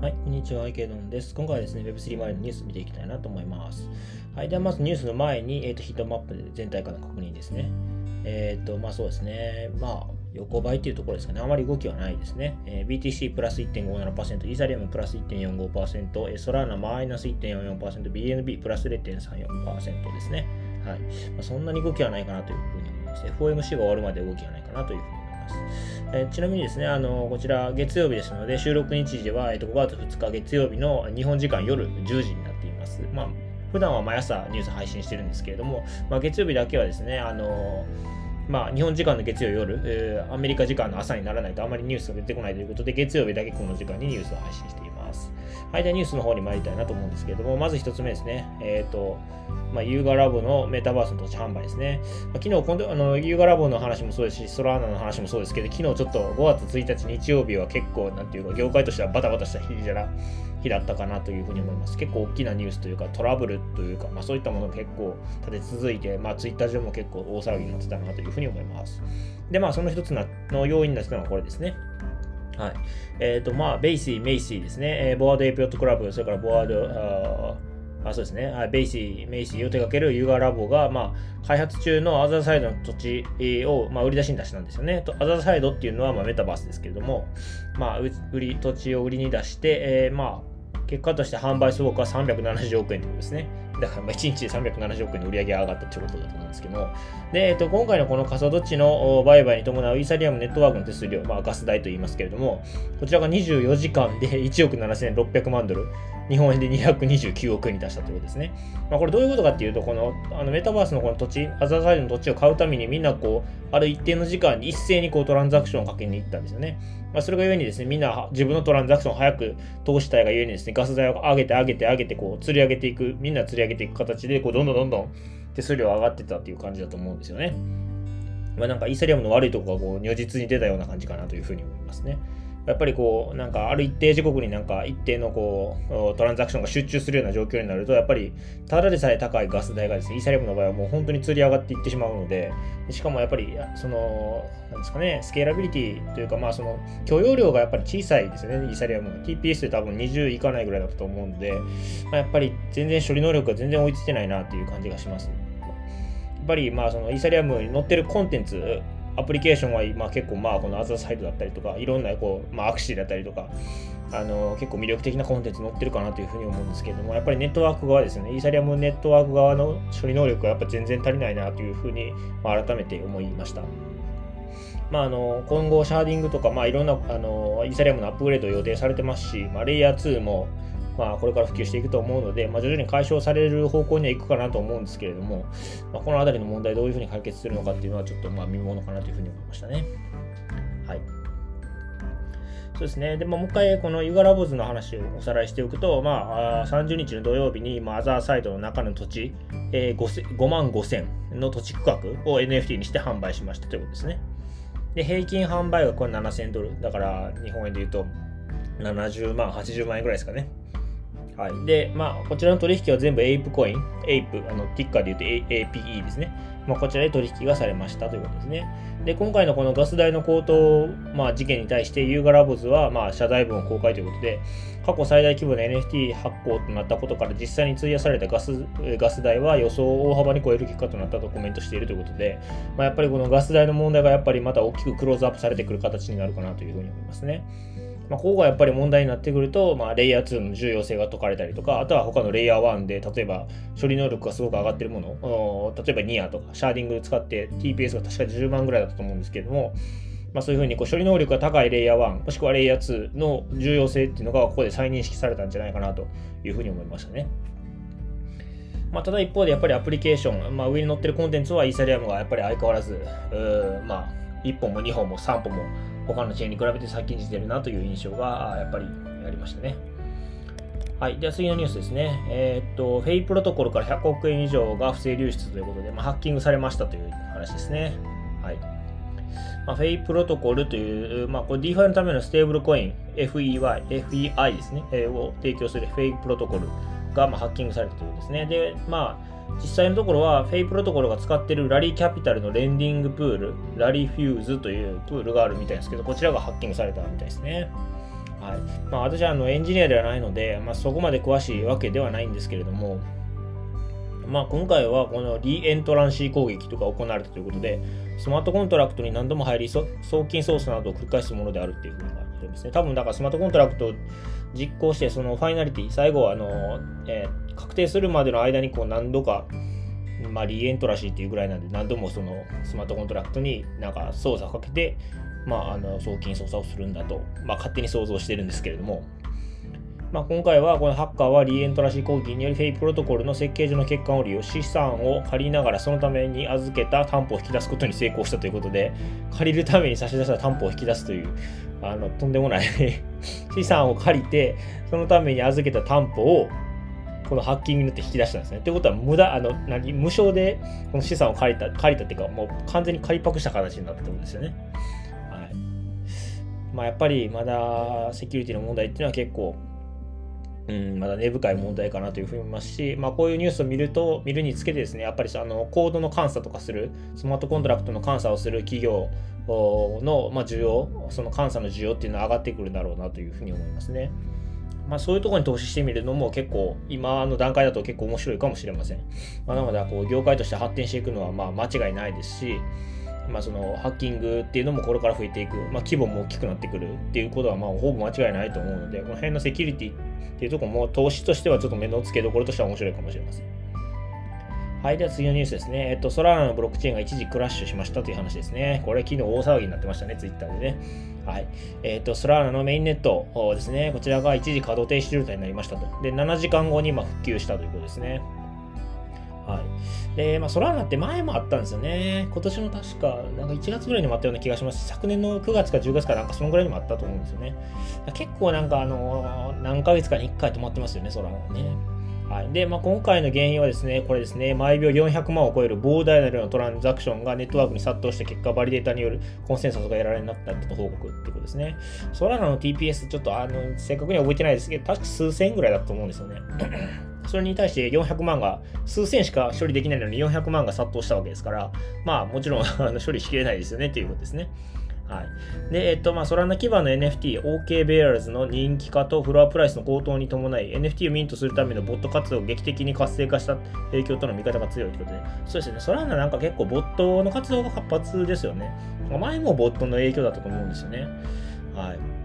はい、こんにちは、池ドンです。今回はですね、Web3 周りのニュース見ていきたいなと思います。はい、ではまずニュースの前に、えーと、ヒートマップで全体化の確認ですね。えっ、ー、と、まあそうですね、まあ横ばいというところですかね、あまり動きはないですね。えー、BTC プラス1.57%、イーサリアムプラス1.45%、ソラーナマイナス1.44%、BNB プラス0.34%ですね。はい。まあ、そんなに動きはないかなというふうに思います。FOMC が終わるまで動きはないかなというふうにえちなみにですね、あのこちら月曜日ですので、収録日時は、えー、と5月2日月曜日の日本時間夜10時になっています。まあ、普段は毎朝ニュース配信してるんですけれども、まあ、月曜日だけはですね、あのまあ、日本時間の月曜夜、えー、アメリカ時間の朝にならないとあまりニュースが出てこないということで、月曜日だけこの時間にニュースを配信しています。はい、ではニュースの方に参りたいなと思うんですけれども、まず1つ目ですね。えっ、ー、と、まあ、ユーガラボのメタバースの土地販売ですね。まあ、昨日、今度、あの、ユーガラボの話もそうですし、ソラーナの話もそうですけど、昨日ちょっと5月1日日曜日は結構、なんていうか、業界としてはバタバタした日じゃな、日だったかなというふうに思います。結構大きなニュースというか、トラブルというか、まあ、そういったものが結構立て続いて、まあ、ツイッター上も結構大騒ぎになってたなというふうに思います。で、まあ、その一つの要因になったのはこれですね。はい。えっ、ー、と、まあ、ベイシー、メイシーですね。えー、 Bored Ape Yacht Club、それから Bored、ああそうですね、はい、ベイシー、メイシーを手掛けるユーガーラボが、まあ、開発中のアザーサイドの土地を、まあ、売り出しに出したんですよね。とアザーサイドっていうのは、まあ、メタバースですけれども、まあ、売り土地を売りに出して、えー、まあ、結果として販売総額は370億円ということですね。だから1日で370億円の売り上げが上がったということだと思うんですけども。で、えっと、今回のこの仮想土地の売買に伴うイーサリアムネットワークの手数料、まあ、ガス代と言いますけれども、こちらが24時間で1億7600万ドル、日本円で229億円に出したということですね。まあ、これどういうことかっていうと、このあのメタバースのこの土地、アザーサイドの土地を買うためにみんなこう、ある一定の時間に一斉にこうトランザクションをかけに行ったんですよね。まあ、それがゆえにですね、みんな自分のトランザクションを早く通したいがゆえにですね、ガス代を上げて上げて上げて、こう、釣り上げていく、みんな釣り上げていく形で、こう、どんどんどんどん手数料上がってたっていう感じだと思うんですよね。まあ、なんかイーサリアムの悪いところがこう如実に出たような感じかなというふうに思いますね。やっぱりこう、なんかある一定時刻になんか一定のこう、トランザクションが集中するような状況になると、やっぱり、ただでさえ高いガス代がですね、イーサリアムの場合はもう本当に釣り上がっていってしまうので、しかもやっぱり、その、なんですかね、スケーラビリティというか、まあその、許容量がやっぱり小さいですよね、イーサリアム。TPS で多分20いかないぐらいだったと思うので、まあ、やっぱり全然処理能力が全然追いついてないなっていう感じがします。やっぱりまあそのイーサリアムに載ってるコンテンツアプリケーションは、まあ、結構まあこのアザーサイドだったりとかいろんなこう、まあ、アクシーだったりとかあの結構魅力的なコンテンツ載ってるかなというふうに思うんですけれどもやっぱりネットワーク側ですねイーサリアムネットワーク側の処理能力がやっぱ全然足りないなというふうに、まあ、改めて思いました。まあ、あの今後、シャーディングとか、まあ、いろんなあのイーサリアムのアップグレード予定されてますし、まあ、レイヤー2もまあ、これから普及していくと思うので、まあ、徐々に解消される方向には行くかなと思うんですけれども、まあ、この辺りの問題どういうふうに解決するのかっていうのはちょっとまあ見ものかなというふうに思いましたね。はい。そうですね。で、ももう一回、このユガラボズの話をおさらいしておくと、まあ、30日の土曜日に、まあ、アザーサイトの中の土地、えー、5, 5万5千の土地区画を NFT にして販売しましたということですね。で、平均販売額は7000ドル。だから、日本円で言うと、70万、80万円ぐらいですかね。はい。で、まあ、こちらの取引は全部エイプコイン、エイプ、あの、ティッカーで言うと APE ですね。まあ、こちらで取引がされましたということですね。で、今回のこのガス代の高騰、まあ、事件に対して、ユーガラボズは、まあ、謝罪文を公開ということで、過去最大規模の NFT 発行となったことから実際に費やされたガスガス代は予想を大幅に超える結果となったとコメントしているということで、まあ、やっぱりこのガス代の問題がやっぱりまた大きくクローズアップされてくる形になるかなというふうに思いますね。まあ、ここがやっぱり問題になってくると、まあ、レイヤー2の重要性が説かれたりとか、あとは他のレイヤー1で、例えば処理能力がすごく上がってるもの、例えばニアとか、シャーディング使って TPS が確か10万ぐらいだったと思うんですけども、まあ、そういうふうにこう処理能力が高いレイヤー1、もしくはレイヤー2の重要性っていうのがここで再認識されたんじゃないかなというふうに思いましたね。まあ、ただ一方でやっぱりアプリケーション、まあ、上に載ってるコンテンツはイーサリアムがやっぱり相変わらず、まあ、1本も2本も3本も他のチェーンに比べて先んじてるなという印象がやっぱりありましたね。はい。では次のニュースですね。えー、っと、フェイプロトコルから100億円以上が不正流出ということで、まあ、ハッキングされましたという話ですね。はい。まあ、フェイプロトコルという、まあ、これ DeFi のためのステーブルコイン、FEY、FEI ですね、えー、を提供するフェイプロトコルが、まあ、ハッキングされたということですね。で、まあ、実際のところは、フェイプロトコルが使っているラリーキャピタルのレンディングプール、ラリーフューズというプールがあるみたいですけど、こちらがハッキングされたみたいですね。はいまあ、私はあのエンジニアではないので、まあ、そこまで詳しいわけではないんですけれども、まあ、今回はこのリエントランシー攻撃とか行われたということで、スマートコントラクトに何度も入り、送金操作などを繰り返すものであるっていうふうになってですね。多分だからスマートコントラクト実行して、そのファイナリティ、最後はあの、えー、確定するまでの間にこう何度か、まあ、リエントラシーっていうぐらいなんで、何度もそのスマートコントラクトになんか操作かけて、まあ、あの送金操作をするんだと、まあ、勝手に想像してるんですけれども、まあ、今回はこのハッカーはリエントラシー攻撃によりフェイプロトコルの設計上の欠陥を利用し資産を借りながらそのために預けた担保を引き出すことに成功したということで借りるために差し出した担保を引き出すというあのとんでもない資産を借りてそのために預けた担保をこのハッキングによって引き出したんですね。ということは無駄あの何無償でこの資産を借りた借りたっていうかもう完全に借りパクした形になったってことですよね。はいまあ、やっぱりまだセキュリティの問題っていうのは結構うん、まだ根深い問題かなというふうに思いますし、まあ、こういうニュースを見ると、見るにつけてですね、やっぱりあのコードの監査とかする、スマートコントラクトの監査をする企業の、まあ、需要、その監査の需要っていうのは上がってくるだろうなというふうに思いますね。まあ、そういうところに投資してみるのも結構、今の段階だと結構面白いかもしれません。まあ、なので、こう業界として発展していくのはまあ間違いないですし、まあ、そのハッキングっていうのもこれから増えていく、まあ、規模も大きくなってくるっていうことはまあほぼ間違いないと思うので、この辺のセキュリティっていうところも投資としてはちょっと目の付けどころとしては面白いかもしれません。はい、では次のニュースですね。えっと、ソラーナのブロックチェーンが一時クラッシュしましたという話ですね。これ昨日大騒ぎになってましたね、ツイッターでね。はい。えっと、ソラーナのメインネットですね。こちらが一時稼働停止状態になりましたと。で、7時間後にま復旧したということですね。で、まあ、ソラーナって前もあったんですよね。今年の確か、なんか1月ぐらいにもあったような気がしますし、昨年の9月か10月かなんかそのぐらいにもあったと思うんですよね。結構なんかあの、何ヶ月かに1回止まってますよね、ソラーナね。はい。で、まあ、今回の原因はですね、これですね、毎秒400万を超える膨大な量のトランザクションがネットワークに殺到した結果、バリデータによるコンセンサスが得られなかったと報告ってことですね。ソラーナの TPS、ちょっとあの、正確には覚えてないですけど、確か数千円ぐらいだと思うんですよね。それに対して400万が、数千しか処理できないのに400万が殺到したわけですから、まあもちろん あの処理しきれないですよねということですね。はい。で、えっと、まあ、ソラナ基盤の NFT、OK ベアーズの人気化とフロアプライスの高騰に伴い、NFT をミントするためのボット活動を劇的に活性化した影響との見方が強いということで、そうですね、ソラナなんか結構ボットの活動が活発ですよね。前もボットの影響だったと思うんですよね。はい。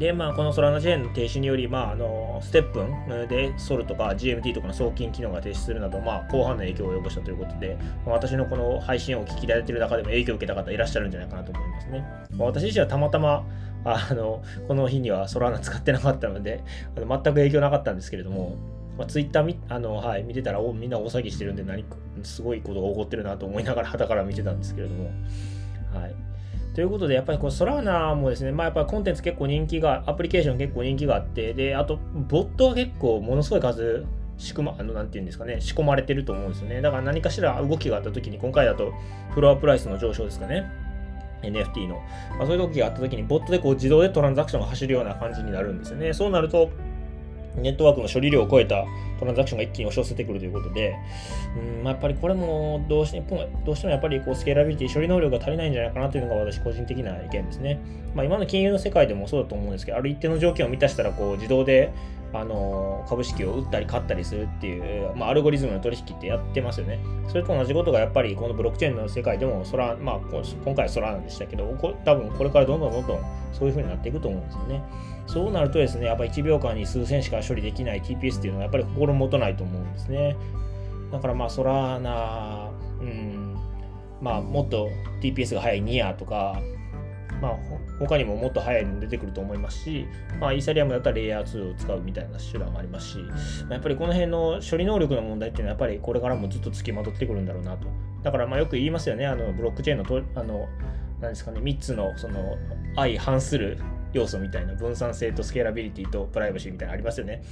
で、まあ、このソラナチェーンの停止により、まあ、あのステップンでソルとか GMT とかの送金機能が停止するなど、まあ、広範な影響を及ぼしたということで、まあ、私のこの配信を聞きられている中でも影響を受けた方いらっしゃるんじゃないかなと思いますね。まあ、私自身はたまたまあのこの日にはソラーナ使ってなかったので、あの全く影響なかったんですけれども、まあ、ツイッターみあの、はい、見てたらおみんな大騒ぎしてるんで何すごいことが起こってるなと思いながら、はたから見てたんですけれども、はい。ということで、やっぱりこうソラーナもですね、まあ、やっぱりコンテンツ結構人気が、アプリケーション結構人気があって、で、あと、ボットは結構ものすごい数、仕組ま、あの、なんていうんですかね、仕込まれてると思うんですよね。だから何かしら動きがあった時に、今回だとフロアプライスの上昇ですかね。NFT の。まあ、そういう時があった時に、ボットでこう自動でトランザクションが走るような感じになるんですよね。そうなると、ネットワークの処理量を超えたトランザクションが一気に押し寄せてくるということで、うんまあ、やっぱりこれもどうしてどうしてもやっぱりこうスケーラビリティ、処理能力が足りないんじゃないかなというのが私個人的な意見ですね。まあ、今の金融の世界でもそうだと思うんですけど、ある一定の条件を満たしたらこう自動であの株式を売ったり買ったりするっていう、まあ、アルゴリズムの取引ってやってますよね。それと同じことがやっぱりこのブロックチェーンの世界でも、そら、まあ、今回はソラなんでしたけど、多分これからどんどんどんどんそういう風になっていくと思うんですよね。そうなるとですね、やっぱ1秒間に数千しか処理できない TPS っていうのはやっぱり心もとないと思うんですね。だからまあ、ソラーナ、うん、まあ、もっと TPS が速いニアとか、まあ、他にももっと早いの出てくると思いますし、まあ、イーサリアムだったらレイヤー2を使うみたいな手段もありますしま、やっぱりこの辺の処理能力の問題っていうのは、やっぱりこれからもずっと付きまとってくるんだろうなと。だからまあよく言いますよね、あのブロックチェーンのとあの何ですかね、3つのその相反する要素みたいな分散性とスケーラビリティとプライバシーみたいなのありますよね。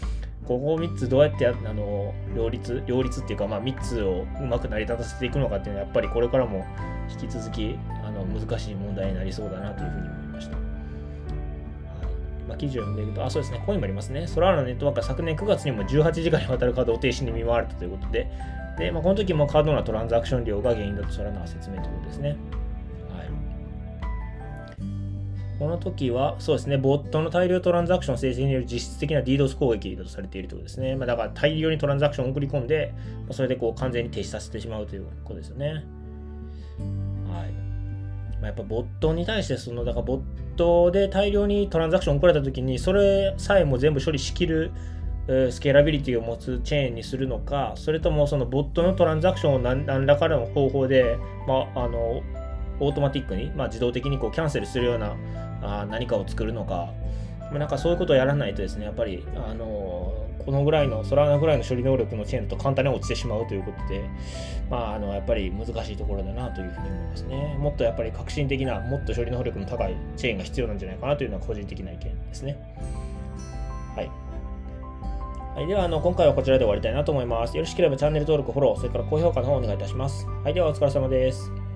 ここ3つどうやってあの両立両立っていうか、まあ、3つをうまく成り立たせていくのかっていうのはやっぱりこれからも引き続きあの難しい問題になりそうだなというふうに思いました。まあ、記事を読んでいくと、あ、そうですね、ここにもありますね。ソラーラのネットワークは昨年9月にも18時間にわたる稼働停止に見舞われたということで、で、まあ、この時も過度なトランザクション量が原因だとそれは説明ということですね。この時は、そうですね、ボットの大量トランザクション生成による実質的な DDoS 攻撃だとされているということですね。まあ、だから大量にトランザクションを送り込んで、それでこう完全に停止させてしまうということですよね。はい。まあ、やっぱボットに対して、その、だからボットで大量にトランザクションを送られた時に、それさえも全部処理しきるスケーラビリティを持つチェーンにするのか、それともそのボットのトランザクションを何何らかの方法で、まあ、あのオートマティックに、まあ、自動的にこうキャンセルするようなあ何かを作るのか、まあ、なんかそういうことをやらないとですね、やっぱり、あのこのぐらいの、ソラーナぐらいの処理能力のチェーンと簡単に落ちてしまうということで、まあ、あのやっぱり難しいところだなというふうに思いますね。もっとやっぱり革新的な、もっと処理能力の高いチェーンが必要なんじゃないかなというのは個人的な意見ですね。はい。はい、ではあの今回はこちらで終わりたいなと思います。よろしければチャンネル登録、フォロー、それから高評価の方お願いいたします。はい、ではお疲れ様です。